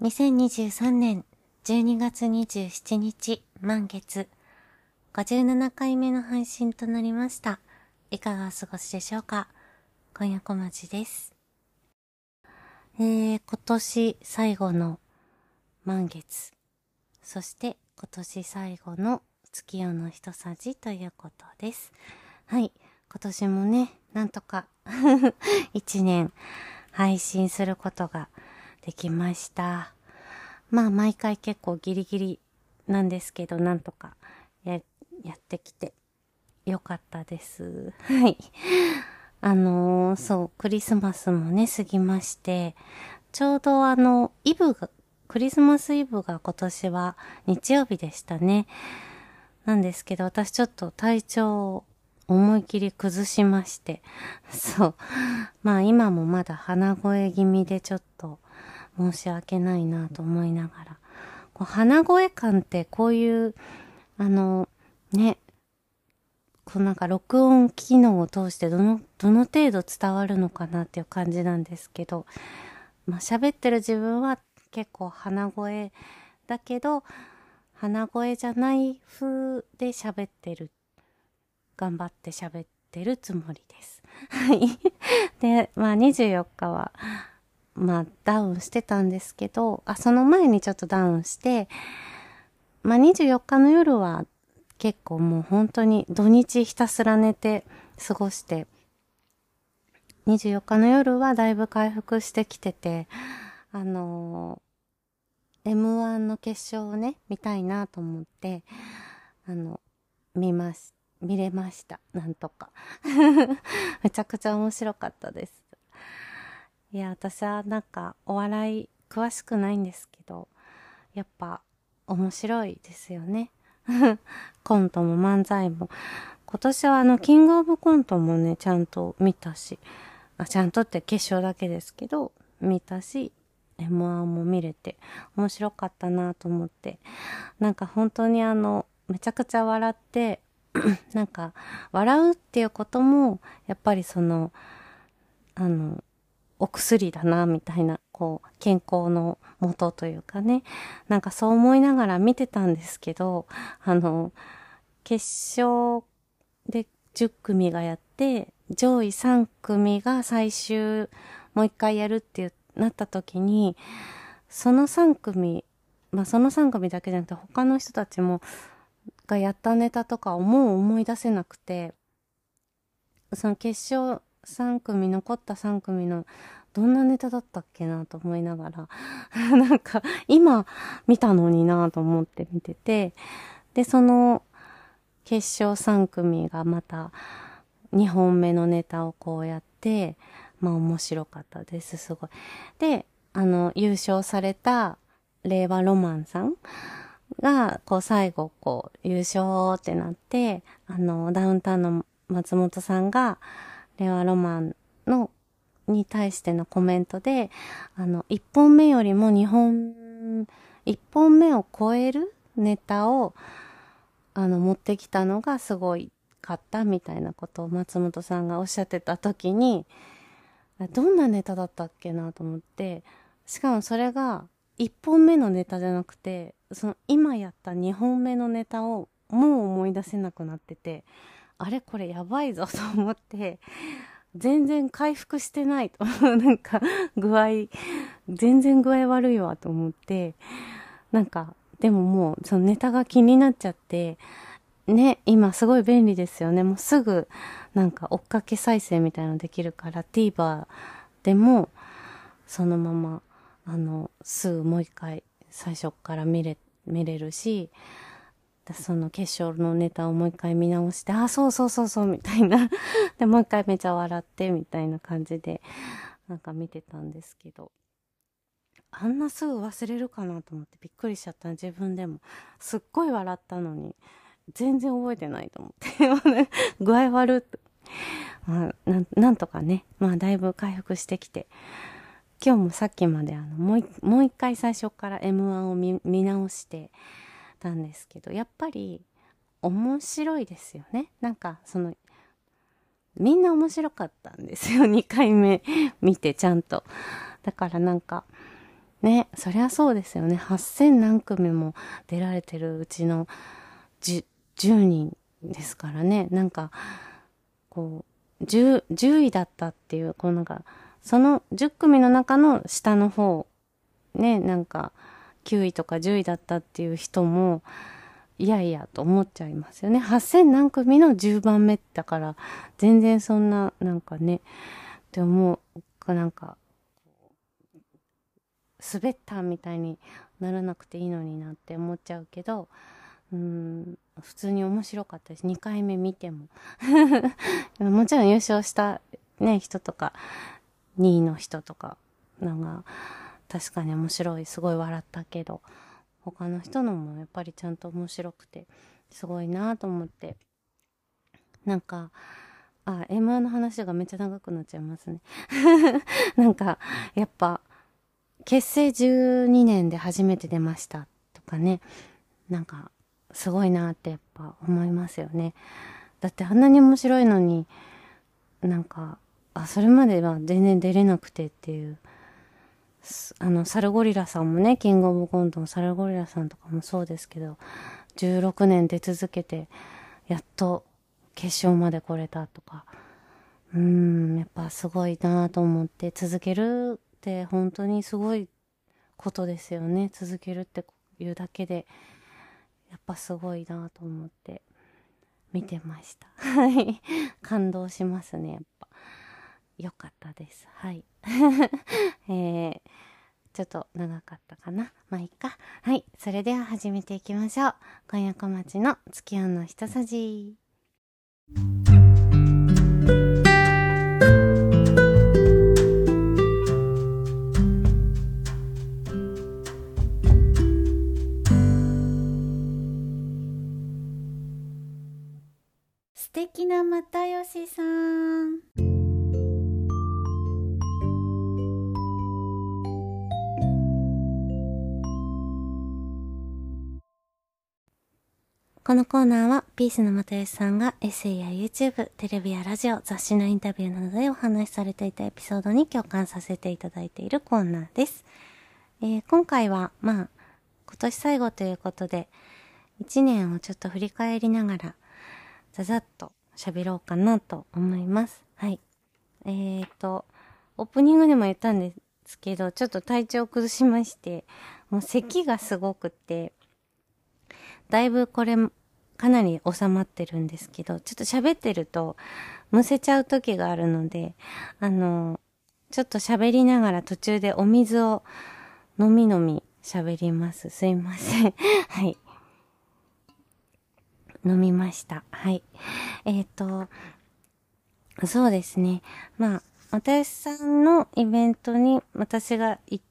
2023年12月27日満月57回目の配信となりました。いかがお過ごしでしょうか？今夜小町です。えー、今年最後の満月、そして今年最後の月夜の一さじということです。はい、今年もね、なんとか 一年配信することができました。まあ毎回結構ギリギリなんですけど、なんとかややってきてよかったです。はい。あのーそう、クリスマスもね、過ぎまして、ちょうどあの、イブが、クリスマスイブが今年は日曜日でしたね。なんですけど、私ちょっと体調を思い切り崩しまして、そう。まあ今もまだ鼻声気味でちょっと申し訳ないなと思いながら。こう鼻声感ってこういう、あの、ね、こうなんか録音機能を通してどの、どの程度伝わるのかなっていう感じなんですけど、まあ喋ってる自分は結構鼻声だけど、鼻声じゃない風で喋ってる。頑張って喋ってるつもりです。はい。で、まあ24日は、まあダウンしてたんですけど、あ、その前にちょっとダウンして、まあ24日の夜は結構もう本当に土日ひたすら寝て過ごして、24日の夜はだいぶ回復してきてて、あのー M1 の決勝をね、見たいなと思って、あの、見ます。見れました。なんとか。めちゃくちゃ面白かったです。いや、私はなんかお笑い詳しくないんですけど、やっぱ面白いですよね。コントも漫才も。今年はあの、キングオブコントもね、ちゃんと見たし、あ、ちゃんとって決勝だけですけど、見たし、M1 も見れて面白かったなと思って。なんか本当にあの、めちゃくちゃ笑って、なんか、笑うっていうことも、やっぱりその、あの、お薬だな、みたいな、こう、健康のもとというかね。なんかそう思いながら見てたんですけど、あの、決勝で10組がやって、上位3組が最終、もう一回やるってなった時に、その3組、まあその3組だけじゃなくて他の人たちも、がやったネタとかをもう思い出せなくて、その決勝3組、残った3組のどんなネタだったっけなと思いながら、なんか今見たのになと思って見てて、で、その決勝3組がまた2本目のネタをこうやって、まあ面白かったです、すごい。で、あの、優勝された令和ロマンさんが、こう最後、こう、優勝ってなって、あの、ダウンタウンの松本さんが、令和ロマンの、に対してのコメントで、あの、一本目よりも二本、一本目を超えるネタを、あの、持ってきたのがすごいかったみたいなことを松本さんがおっしゃってた時に、どんなネタだったっけなと思って、しかもそれが1本目のネタじゃなくて、その今やった2本目のネタをもう思い出せなくなってて、あれこれやばいぞ と思って、全然回復してないと。なんか具合、全然具合悪いわと思って、なんか、でももうそのネタが気になっちゃって、ね、今すごい便利ですよね。もうすぐなんか追っかけ再生みたいなのできるから TVer でもそのままあのすぐもう一回最初から見れ見れるしその決勝のネタをもう一回見直してあそうそうそうそうみたいな。でもう一回めちゃ笑ってみたいな感じでなんか見てたんですけど。あんなすぐ忘れるかなと思ってびっくりしちゃった。自分でもすっごい笑ったのに全然覚えてないと思って。具合悪っまあ、なんなんとかね、まあだいぶ回復してきて、今日もさっきまであの、もう一回最初から M1 を見直してたんですけど、やっぱり面白いですよね。なんかその、みんな面白かったんですよ。2回目見てちゃんと。だからなんか、ね、そりゃそうですよね。8000何組も出られてるうちの 10, 10人ですからね。なんか、こう、10, 10位だったっていう、こうなんか、その10組の中の下の方、ね、なんか、9位とか10位だったっていう人も、いやいやと思っちゃいますよね。8000何組の10番目だから、全然そんな、なんかね、って思う、なんか、滑ったみたいにならなくていいのになって思っちゃうけど、うん、普通に面白かったです。2回目見ても。もちろん優勝したね、人とか、2位の人とか、なんか、確かに面白い、すごい笑ったけど、他の人のもやっぱりちゃんと面白くて、すごいなと思って。なんか、あ、M1 の話がめっちゃ長くなっちゃいますね。なんか、やっぱ、結成12年で初めて出ましたとかね、なんか、すごいなってやっぱ思いますよね。だってあんなに面白いのに、なんか、あ、それまでは全然出れなくてっていう。あの、サルゴリラさんもね、キングオブコントのサルゴリラさんとかもそうですけど、16年出続けて、やっと決勝まで来れたとか、うん、やっぱすごいなと思って続けるって本当にすごいことですよね。続けるっていうだけで、やっぱすごいなと思って見てました。はい。感動しますね、やっぱ。よかったです。はい。えー、ちょっと長かったかな。まあいいか。はい。それでは始めていきましょう。今夜小町の月夜の一さじ。素敵な又吉さん。このコーナーは、ピースの又吉さんがエッセイや YouTube、テレビやラジオ、雑誌のインタビューなどでお話しされていたエピソードに共感させていただいているコーナーです。えー、今回は、まあ、今年最後ということで、1年をちょっと振り返りながら、ざざっと喋ろうかなと思います。はい。えーと、オープニングでも言ったんですけど、ちょっと体調を崩しまして、もう咳がすごくて、だいぶこれ、かなり収まってるんですけど、ちょっと喋ってると、むせちゃう時があるので、あの、ちょっと喋りながら途中でお水を飲み飲み喋ります。すいません。はい。飲みました。はい。えっ、ー、と、そうですね。まあ、私さんのイベントに私が行っ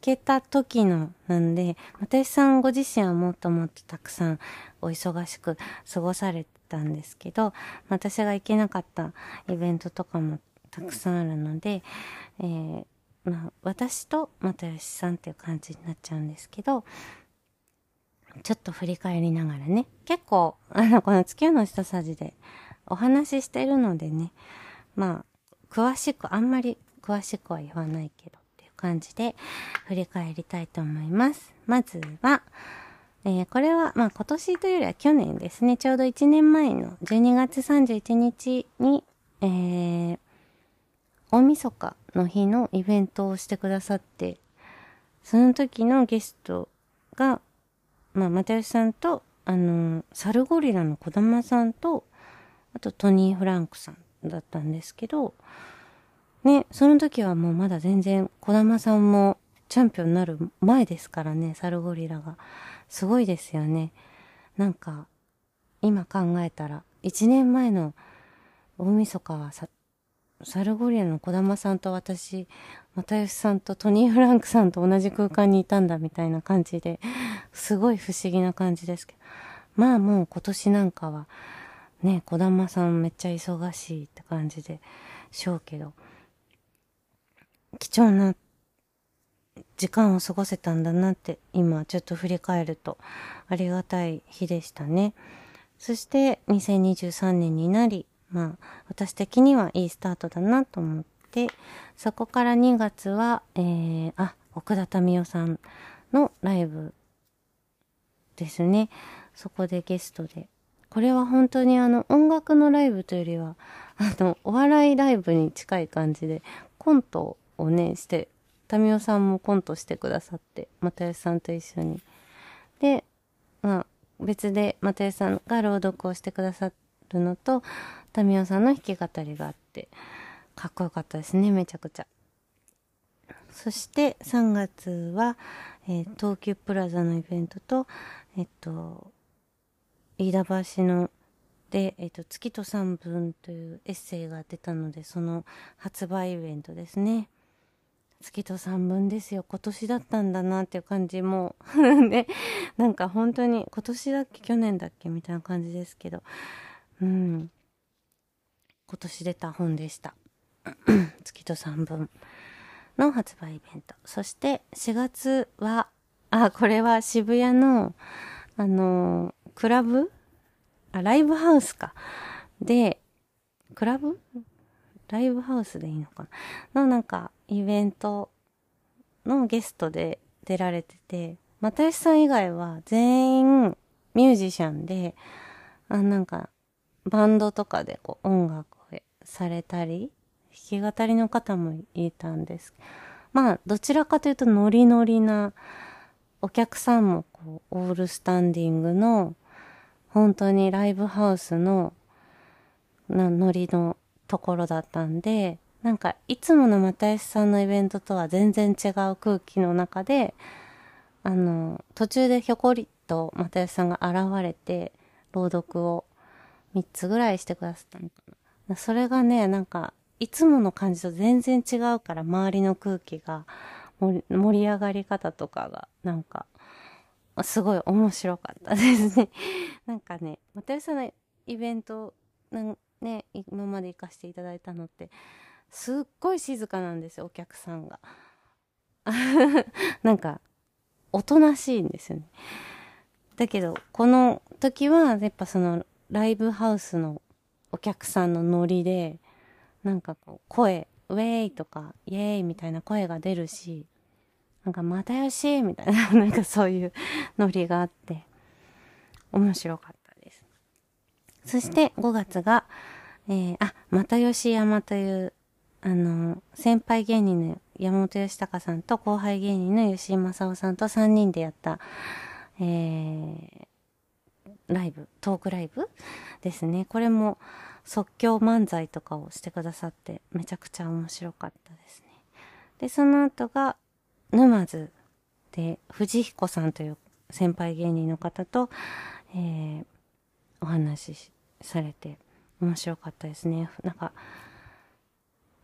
けた時のなんで、私さんご自身はもっともっとたくさんお忙しく過ごされたんですけど、私が行けなかったイベントとかもたくさんあるので、えー、まあ、私と又吉さんっていう感じになっちゃうんですけど、ちょっと振り返りながらね、結構、あの、この月夜の一さじでお話ししてるのでね、まあ、詳しく、あんまり詳しくは言わないけど感じで振り返りたいと思います。まずは、えー、これは、まあ今年というよりは去年ですね、ちょうど1年前の12月31日に、えー、大晦日の日のイベントをしてくださって、その時のゲストが、まあ、又吉さんと、あの、サルゴリラの児玉さんと、あとトニー・フランクさんだったんですけど、ね、その時はもうまだ全然児玉さんもチャンピオンになる前ですからね、サルゴリラが。すごいですよね。なんか、今考えたら、1年前の大晦日はさ、サルゴリラの児玉さんと私、又吉さんとトニー・フランクさんと同じ空間にいたんだみたいな感じで、すごい不思議な感じですけど。まあもう今年なんかは、ね、児玉さんめっちゃ忙しいって感じでしょうけど、貴重な時間を過ごせたんだなって今ちょっと振り返るとありがたい日でしたね。そして2023年になり、まあ、私的にはいいスタートだなと思って、そこから2月は、えー、あ、奥田民生さんのライブですね。そこでゲストで。これは本当にあの音楽のライブというよりは、あの、お笑いライブに近い感じで、コントをね、して、民生さんもコントしてくださって、又吉さんと一緒に。で、まあ、別で又吉さんが朗読をしてくださるのと、民生さんの弾き語りがあって、かっこよかったですね、めちゃくちゃ。そして3月は、えー、東急プラザのイベントと、えっと、飯田橋ので、えっと、月と三分というエッセイが出たので、その発売イベントですね。月と三分ですよ。今年だったんだなっていう感じも で、なんか本当に今年だっけ？去年だっけ？みたいな感じですけど、うん。今年出た本でした。月と三分。の発売イベント。そして4月は、あ、これは渋谷の、あの、クラブ？あ、ライブハウスか。で、クラブ？ライブハウスでいいのかな？のなんか、イベントのゲストで出られてて、又吉さん以外は全員ミュージシャンで、あ、なんか、バンドとかでこう音楽をされたり、弾き語りの方もいたんです。まあ、どちらかというとノリノリな、お客さんもこう、オールスタンディングの、本当にライブハウスの、な、ノリのところだったんで、なんか、いつもの又吉さんのイベントとは全然違う空気の中で、あの、途中でひょこりと又吉さんが現れて、朗読を3つぐらいしてくださったのかな。それがね、なんか、いつもの感じと全然違うから周りの空気が盛り上がり方とかがなんかすごい面白かったですね なんかね又吉さんのイベントね今まで行かせていただいたのってすっごい静かなんですよお客さんが なんかおとなしいんですよねだけどこの時はやっぱそのライブハウスのお客さんのノリでなんかこう声、ウェイとか、イエーイみたいな声が出るし、なんか、またよしみたいな、なんかそういうノリがあって、面白かったです。そして5月が、えー、あ、又吉山という、あの、先輩芸人の山本義隆さんと後輩芸人の吉井正夫さんと3人でやった、えー、ライブ、トークライブですね。これも即興漫才とかをしてくださってめちゃくちゃ面白かったですね。で、その後が沼津で藤彦さんという先輩芸人の方と、えー、お話しされて面白かったですね。なんか、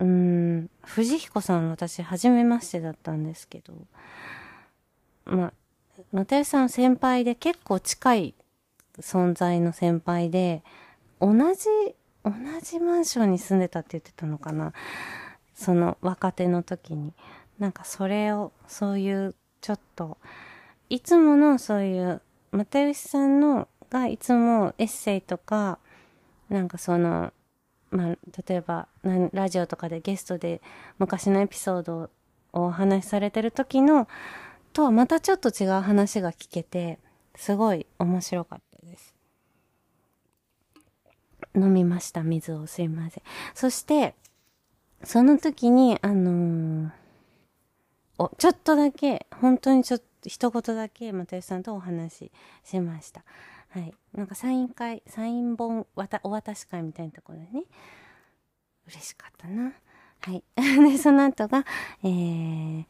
うん、藤彦さん私初めましてだったんですけど、まあ、又吉さん先輩で結構近い存在の先輩で、同じ、同じマンションに住んでたって言ってたのかな。その若手の時に。なんかそれを、そういうちょっと、いつものそういう、又吉さんのがいつもエッセイとか、なんかその、まあ、例えば、ラジオとかでゲストで昔のエピソードをお話しされてる時の、とはまたちょっと違う話が聞けて、すごい面白かったです。飲みました、水を。すいません。そして、その時に、あのー、お、ちょっとだけ、本当にちょっと、一言だけ、又吉さんとお話ししました。はい。なんかサイン会、サイン本、わた、お渡し会みたいなところでね、嬉しかったな。はい。で、その後が、えー、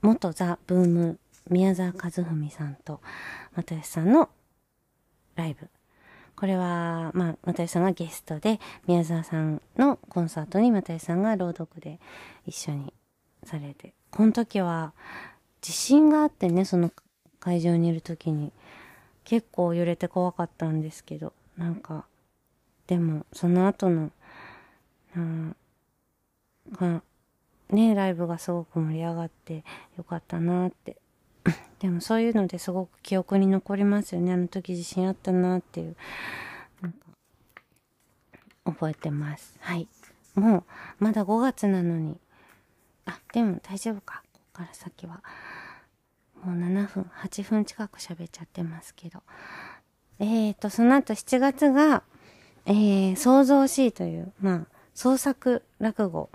元ザ・ブーム、宮沢和文さんと、又吉さんのライブこれは、まあ、又吉さんがゲストで、宮沢さんのコンサートに又吉さんが朗読で一緒にされて、この時は地震があってね、その会場にいる時に、結構揺れて怖かったんですけど、なんか、でも、その後の、うんかね、ライブがすごく盛り上がってよかったなって でもそういうのですごく記憶に残りますよね。あの時地震あったなっていう。なんか、覚えてます。はい。もう、まだ5月なのに。あ、でも大丈夫か。ここから先は。もう7分、8分近く喋っちゃってますけど。えーと、その後7月が、えー、創造しという、まあ、創作落語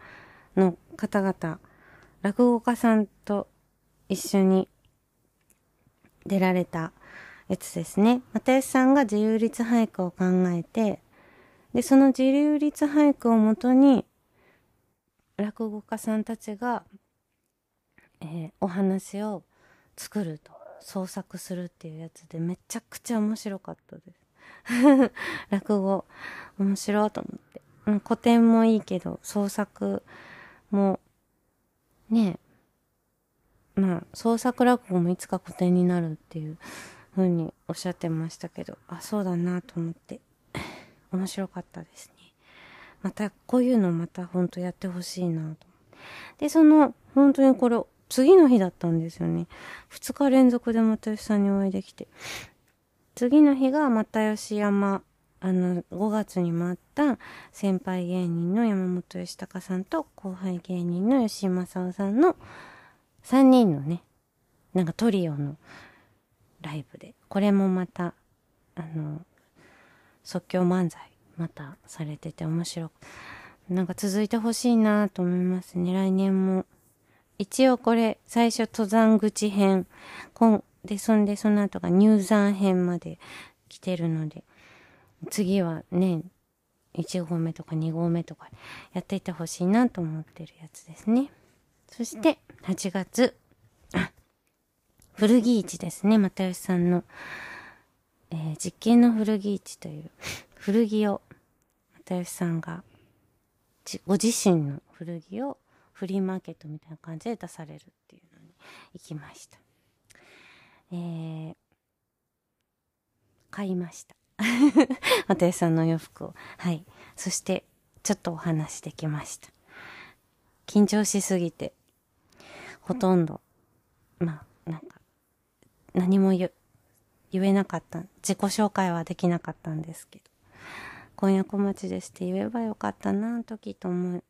の方々、落語家さんと一緒に出られたやつですね。又吉さんが自由律俳句を考えて、で、その自由律俳句をもとに、落語家さんたちが、えー、お話を作ると、創作するっていうやつでめちゃくちゃ面白かったです。落語、面白いと思って。うん、古典もいいけど、創作も、ねえまあ、創作落語もいつか古典になるっていう風におっしゃってましたけど、あ、そうだなと思って、面白かったですね。また、こういうのまた本当やってほしいなと。で、その、本当にこれ、次の日だったんですよね。二日連続で又吉さんにお会いできて。次の日が又吉山、あの、5月に回った先輩芸人の山本義隆さんと後輩芸人の吉井正夫さんの3人のね、なんかトリオのライブで、これもまた、あの、即興漫才、またされてて面白く、なんか続いてほしいなと思いますね。来年も。一応これ、最初登山口編、んで、そんでその後が入山編まで来てるので、次はね、1号目とか2号目とかやっていってほしいなと思ってるやつですね。そして、8月、あ、古着市ですね、又吉さんの、えー、実験の古着市という古着を、又吉さんが、ご自身の古着をフリーマーケットみたいな感じで出されるっていうのに行きました。えー、買いました。又吉さんの洋服を。はい。そして、ちょっとお話できました。緊張しすぎて、ほとんど、まあ、なんか、何も言、言えなかった。自己紹介はできなかったんですけど。婚約待ちですって言えばよかったな、時と思う。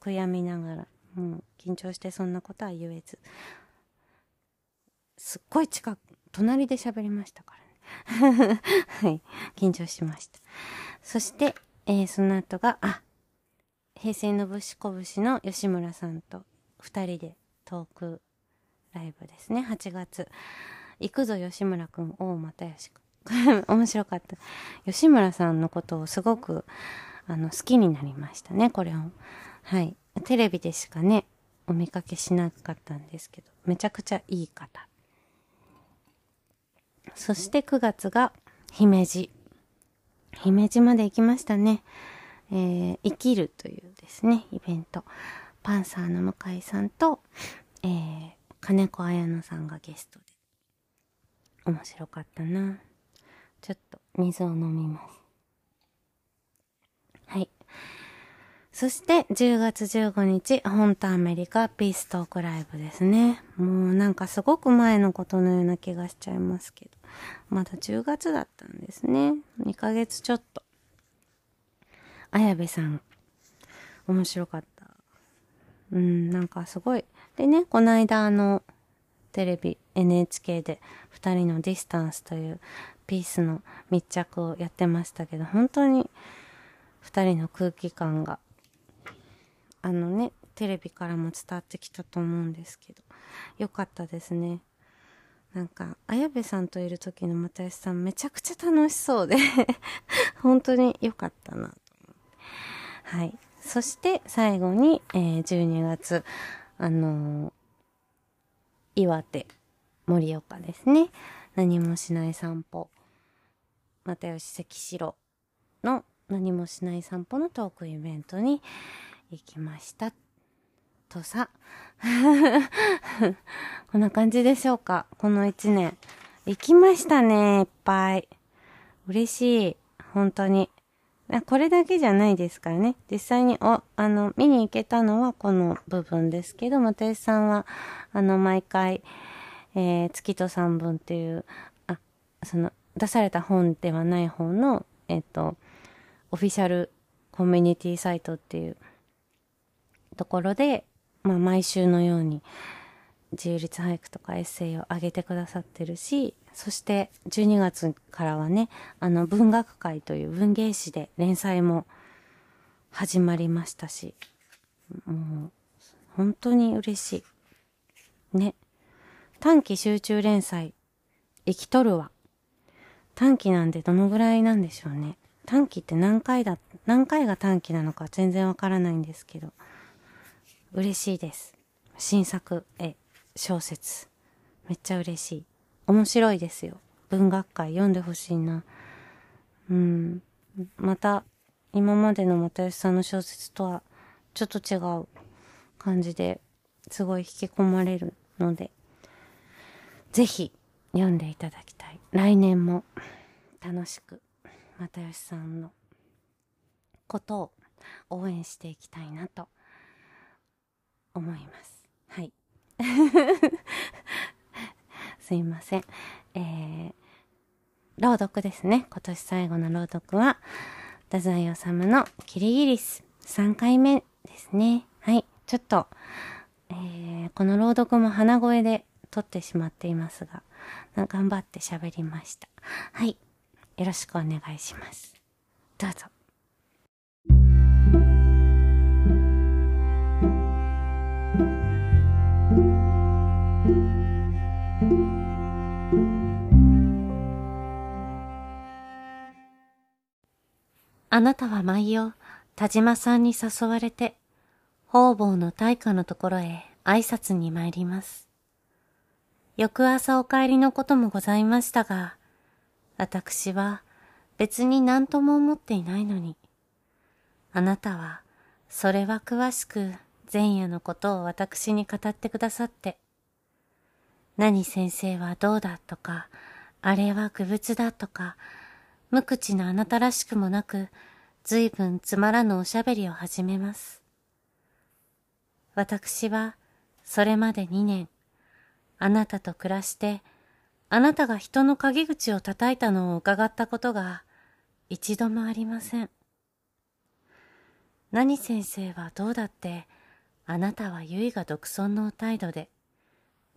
悔やみながら。もう、緊張してそんなことは言えず。すっごい近く、隣で喋りましたからね。はい。緊張しました。そして、えー、その後が、あ、平成のぶしこぶしの吉村さんと二人でトークライブですね。8月。行くぞ吉村くん、大又吉くん。面白かった。吉村さんのことをすごく、あの、好きになりましたね、これを。はい。テレビでしかね、お見かけしなかったんですけど、めちゃくちゃいい方。そして9月が、姫路。姫路まで行きましたね。えー、生きるというですね、イベント。パンサーの向井さんと、えー、金子綾乃さんがゲストで。面白かったな。ちょっと水を飲みます。はい。そして10月15日、本当アメリカピーストークライブですね。もうなんかすごく前のことのような気がしちゃいますけど。まだ10月だったんですね。2ヶ月ちょっと。綾部さん、面白かった。うん、なんかすごい。でね、この間あの、テレビ NHK で2人のディスタンスというピースの密着をやってましたけど、本当に2人の空気感があのね、テレビからも伝わってきたと思うんですけど、よかったですね。なんか、綾部さんといる時の又吉さんめちゃくちゃ楽しそうで 本当に良かったな。はい。そして最後に、えー、12月、あのー、岩手、盛岡ですね。何もしない散歩。又吉関城の何もしない散歩のトークイベントに、行きました。とさ。こんな感じでしょうかこの一年。行きましたね、いっぱい。嬉しい。本当に。これだけじゃないですからね。実際に、お、あの、見に行けたのはこの部分ですけど、又吉さんは、あの、毎回、えー、月と三分っていう、あ、その、出された本ではない方の、えっ、と、オフィシャルコミュニティサイトっていう、ところで、まあ、毎週のように自由律俳句とかエッセイを上げてくださってるし、そして12月からはね、あの文学会という文芸誌で連載も始まりましたし、もう本当に嬉しい。ね。短期集中連載、生きとるわ。短期なんでどのぐらいなんでしょうね。短期って何回だ、何回が短期なのか全然わからないんですけど、嬉しいです。新作、え、小説。めっちゃ嬉しい。面白いですよ。文学界読んでほしいな。うん。また、今までの又吉さんの小説とはちょっと違う感じですごい引き込まれるので、ぜひ読んでいただきたい。来年も楽しく又吉さんのことを応援していきたいなと思います。はい。すいません。えー、朗読ですね。今年最後の朗読は、太宰治のキリギリス3回目ですね。はい。ちょっと、えー、この朗読も鼻声で撮ってしまっていますが、頑張って喋りました。はい。よろしくお願いします。どうぞ。あなたは毎夜、田島さんに誘われて、方々の大家のところへ挨拶に参ります。翌朝お帰りのこともございましたが、私は別に何とも思っていないのに、あなたはそれは詳しく前夜のことを私に語ってくださって、何先生はどうだとか、あれは愚物だとか、無口なあなたらしくもなく、随分つまらぬおしゃべりを始めます。私は、それまで2年、あなたと暮らして、あなたが人の陰口を叩いたのを伺ったことが、一度もありません。何先生はどうだって、あなたは唯が独尊の態度で、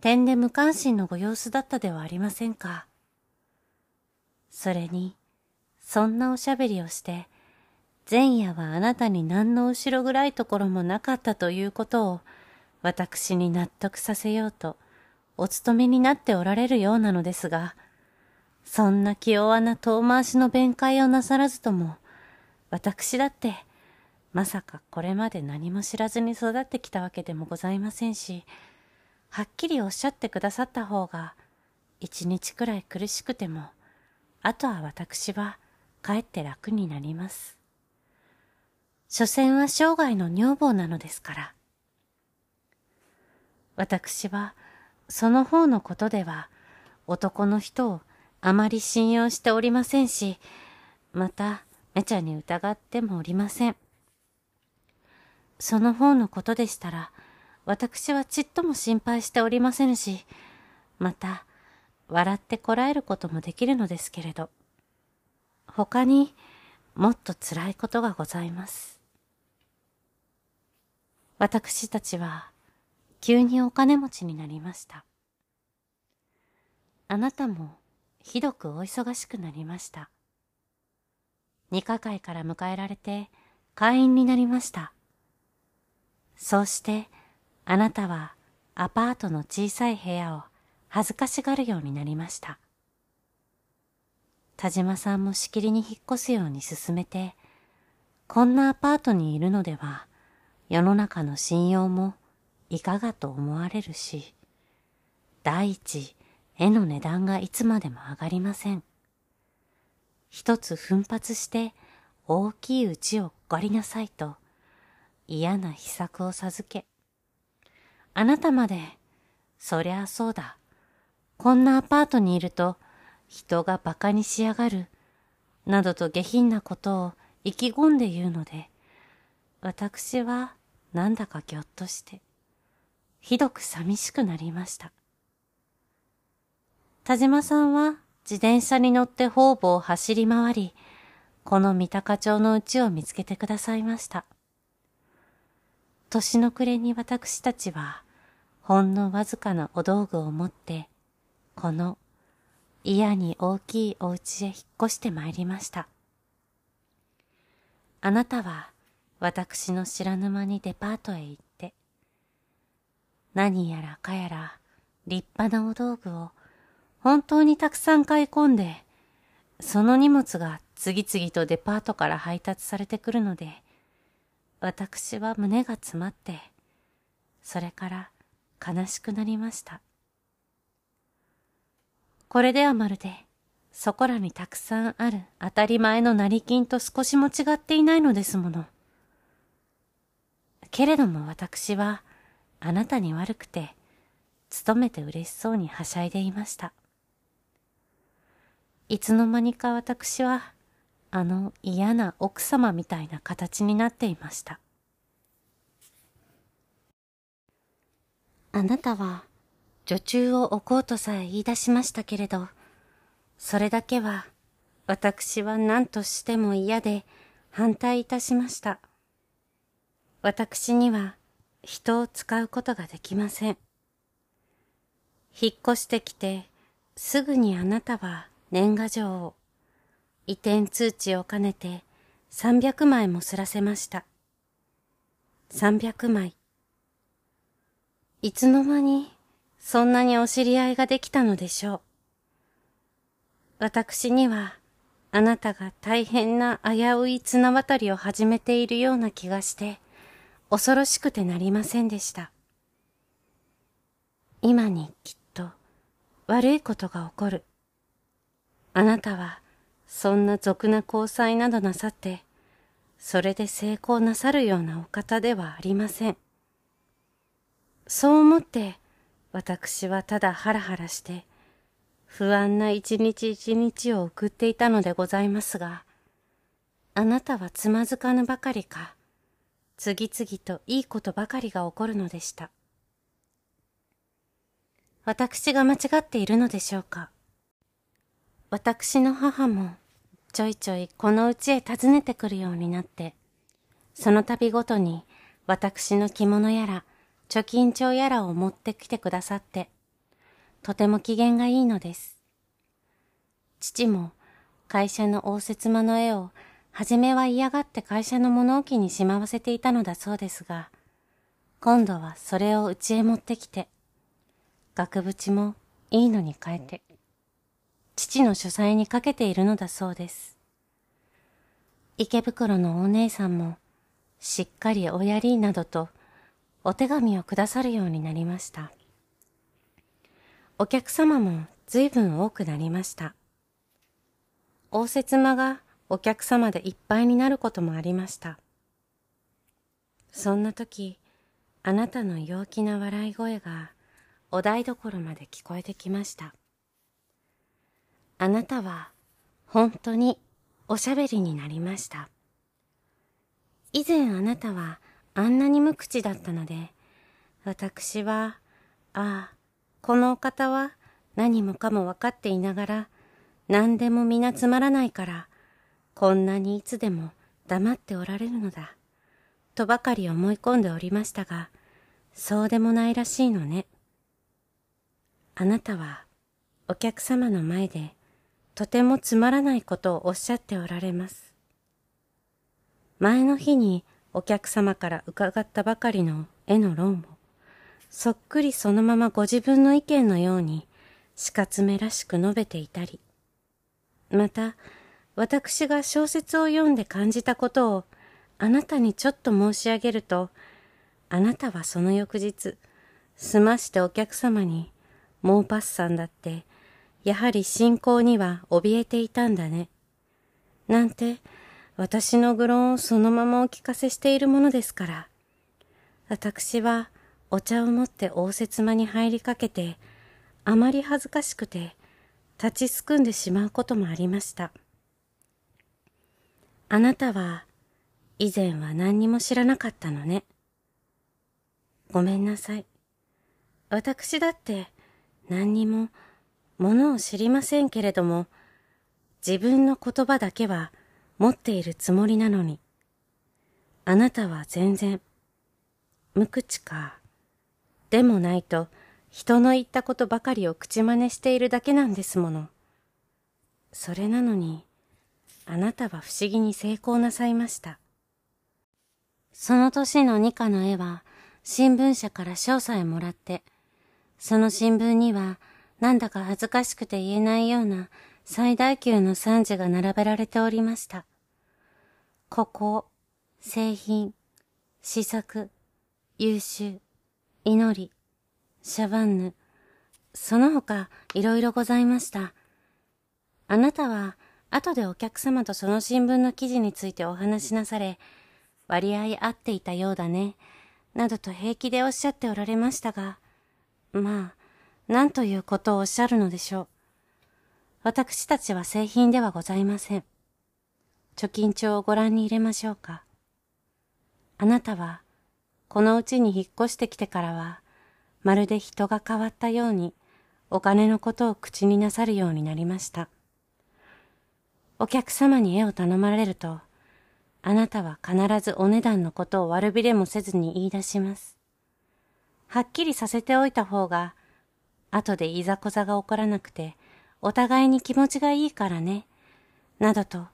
点で無関心のご様子だったではありませんか。それに、そんなおしゃべりをして、前夜はあなたに何の後ろ暗いところもなかったということを、私に納得させようと、お勤めになっておられるようなのですが、そんな気弱な遠回しの弁解をなさらずとも、私だって、まさかこれまで何も知らずに育ってきたわけでもございませんし、はっきりおっしゃってくださった方が、一日くらい苦しくても、あとは私は、かえって楽になります。所詮は生涯の女房なのですから。私は、その方のことでは、男の人をあまり信用しておりませんし、また、めちゃに疑ってもおりません。その方のことでしたら、私はちっとも心配しておりませんし、また、笑ってこらえることもできるのですけれど、他にもっと辛いことがございます。私たちは急にお金持ちになりました。あなたもひどくお忙しくなりました。二課会から迎えられて会員になりました。そうしてあなたはアパートの小さい部屋を恥ずかしがるようになりました。田島さんもしきりに引っ越すように進めて、こんなアパートにいるのでは、世の中の信用もいかがと思われるし、第一、絵の値段がいつまでも上がりません。一つ奮発して大きい家を借りなさいと嫌な秘策を授け、あなたまで、そりゃそうだ。こんなアパートにいると人が馬鹿にしやがる、などと下品なことを意気込んで言うので、私はなんだかぎょっとして、ひどく寂しくなりました。田島さんは自転車に乗って方々を走り回り、この三鷹町の家を見つけてくださいました。年の暮れに私たちは、ほんのわずかなお道具を持って、この嫌に大きいお家へ引っ越してまいりました。あなたは私の知らぬ間にデパートへ行って、何やらかやら立派なお道具を本当にたくさん買い込んで、その荷物が次々とデパートから配達されてくるので、私は胸が詰まって、それから悲しくなりました。これではまるで、そこらにたくさんある当たり前の成金と少しも違っていないのですもの。けれども私は、あなたに悪くて、勤めて嬉しそうにはしゃいでいました。いつの間にか私は、あの嫌な奥様みたいな形になっていました。あなたは、女中を置こうとさえ言い出しましたけれど、それだけは、私は何としても嫌で反対いたしました。私には人を使うことができません。引っ越してきて、すぐにあなたは年賀状を、移転通知を兼ねて300枚もすらせました。300枚。いつの間にそんなにお知り合いができたのでしょう。私には、あなたが大変な危うい綱渡りを始めているような気がして、恐ろしくてなりませんでした。今にきっと悪いことが起こる。あなたはそんな俗な交際などなさって、それで成功なさるようなお方ではありません。そう思って、私はただハラハラして、不安な一日一日を送っていたのでございますが、あなたはつまずかぬばかりか、次々といいことばかりが起こるのでした。私が間違っているのでしょうか私の母もちょいちょいこの家へ訪ねてくるようになって、その度ごとに私の着物やら貯金帳やらを持ってきてくださって、とても機嫌がいいのです。父も会社の応接間の絵をはじめは嫌がって会社の物置にしまわせていたのだそうですが、今度はそれを家へ持ってきて、額縁もいいのに変えて、父の書斎にかけているのだそうです。池袋のお姉さんも、しっかりおやりなどとお手紙をくださるようになりました。お客様も随分多くなりました。応接間がお客様でいっぱいになることもありました。そんな時、あなたの陽気な笑い声がお台所まで聞こえてきました。あなたは本当におしゃべりになりました。以前あなたはあんなに無口だったので、私は、ああ、このお方は何もかも分かっていながら、何でも皆つまらないから、こんなにいつでも黙っておられるのだ、とばかり思い込んでおりましたが、そうでもないらしいのね。あなたは、お客様の前で、とてもつまらないことをおっしゃっておられます。前の日にお客様から伺ったばかりの絵の論を、そっくりそのままご自分の意見のように、死活めらしく述べていたり、また、私が小説を読んで感じたことを、あなたにちょっと申し上げると、あなたはその翌日、済ましてお客様に、モーパッサンだって、やはり信仰には怯えていたんだね。なんて、私の愚論をそのままお聞かせしているものですから。私はお茶を持って応接間に入りかけて、あまり恥ずかしくて、立ちすくんでしまうこともありました。あなたは、以前は何にも知らなかったのね。ごめんなさい。私だって何にもものを知りませんけれども、自分の言葉だけは持っているつもりなのに、あなたは全然、無口か、でもないと、人の言ったことばかりを口真似しているだけなんですもの。それなのに、あなたは不思議に成功なさいました。その年の二課の絵は、新聞社から賞さえもらって、その新聞には、なんだか恥ずかしくて言えないような最大級の賛辞が並べられておりました。ここ、製品、試作、優秀、祈り、シャバンヌ、その他いろいろございました。あなたは後でお客様とその新聞の記事についてお話しなされ、割合合っていたようだね、などと平気でおっしゃっておられましたが、まあ、何ということをおっしゃるのでしょう。私たちは製品ではございません。貯金帳をご覧に入れましょうか。あなたは、このうちに引っ越してきてからは、まるで人が変わったように、お金のことを口になさるようになりました。お客様に絵を頼まれると、あなたは必ずお値段のことを悪びれもせずに言い出します。はっきりさせておいた方が、後でいざこざが起こらなくて、お互いに気持ちがいいからね、などと、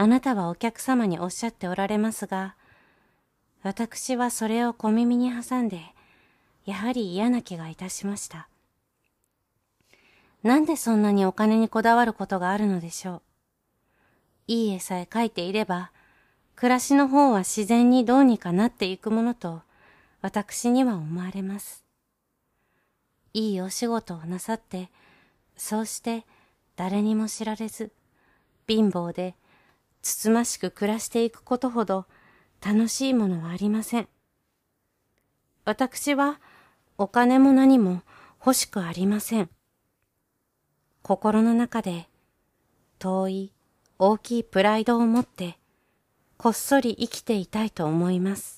あなたはお客様におっしゃっておられますが、私はそれを小耳に挟んで、やはり嫌な気がいたしました。なんでそんなにお金にこだわることがあるのでしょう。いい絵さえ描いていれば、暮らしの方は自然にどうにかなっていくものと、私には思われます。いいお仕事をなさって、そうして誰にも知られず、貧乏でつつましく暮らしていくことほど楽しいものはありません。私はお金も何も欲しくありません。心の中で遠い大きいプライドを持って、こっそり生きていたいと思います。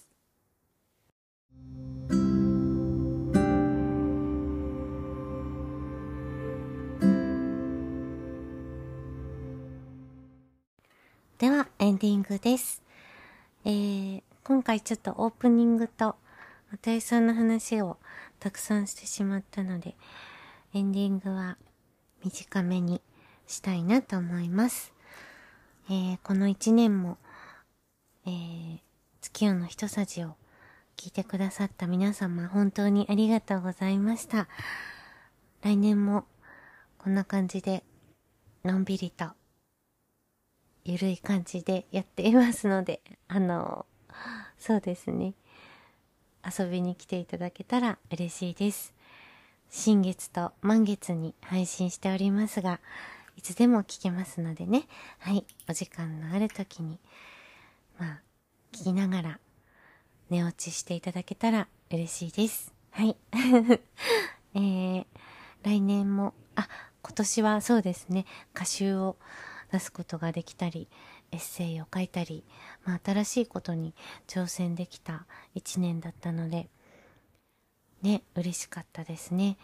では、エンディングです。えー、今回ちょっとオープニングと、又井さんの話をたくさんしてしまったので、エンディングは短めにしたいなと思います。えー、この一年も、えー、月夜の一さじを聞いてくださった皆様、本当にありがとうございました。来年も、こんな感じで、のんびりと、ゆるい感じでやっていますので、あの、そうですね。遊びに来ていただけたら嬉しいです。新月と満月に配信しておりますが、いつでも聞けますのでね。はい。お時間のある時に、まあ、聞きながら寝落ちしていただけたら嬉しいです。はい。えー、来年も、あ、今年はそうですね、歌集を出すことができたり、エッセイを書いたり、まあ、新しいことに挑戦できた一年だったので、ね、嬉しかったですね。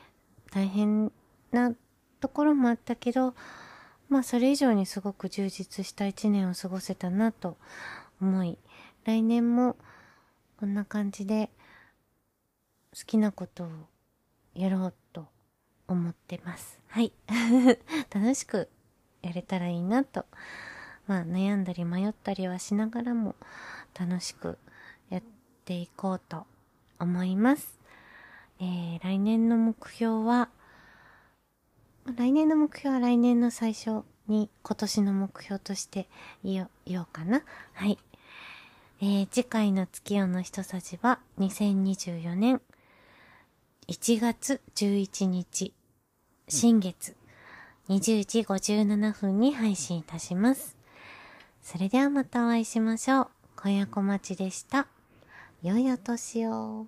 大変なところもあったけど、まあそれ以上にすごく充実した一年を過ごせたなと思い、来年もこんな感じで好きなことをやろうと思ってます。はい。楽しくやれたらいいなと。まあ悩んだり迷ったりはしながらも楽しくやっていこうと思います。えー、来年の目標は、来年の目標は来年の最初に今年の目標として言おうかな。はい。えー、次回の月夜の一さじは2024年1月11日、新月20時57分に配信いたします。それではまたお会いしましょう。小屋小町でした。良いお年を。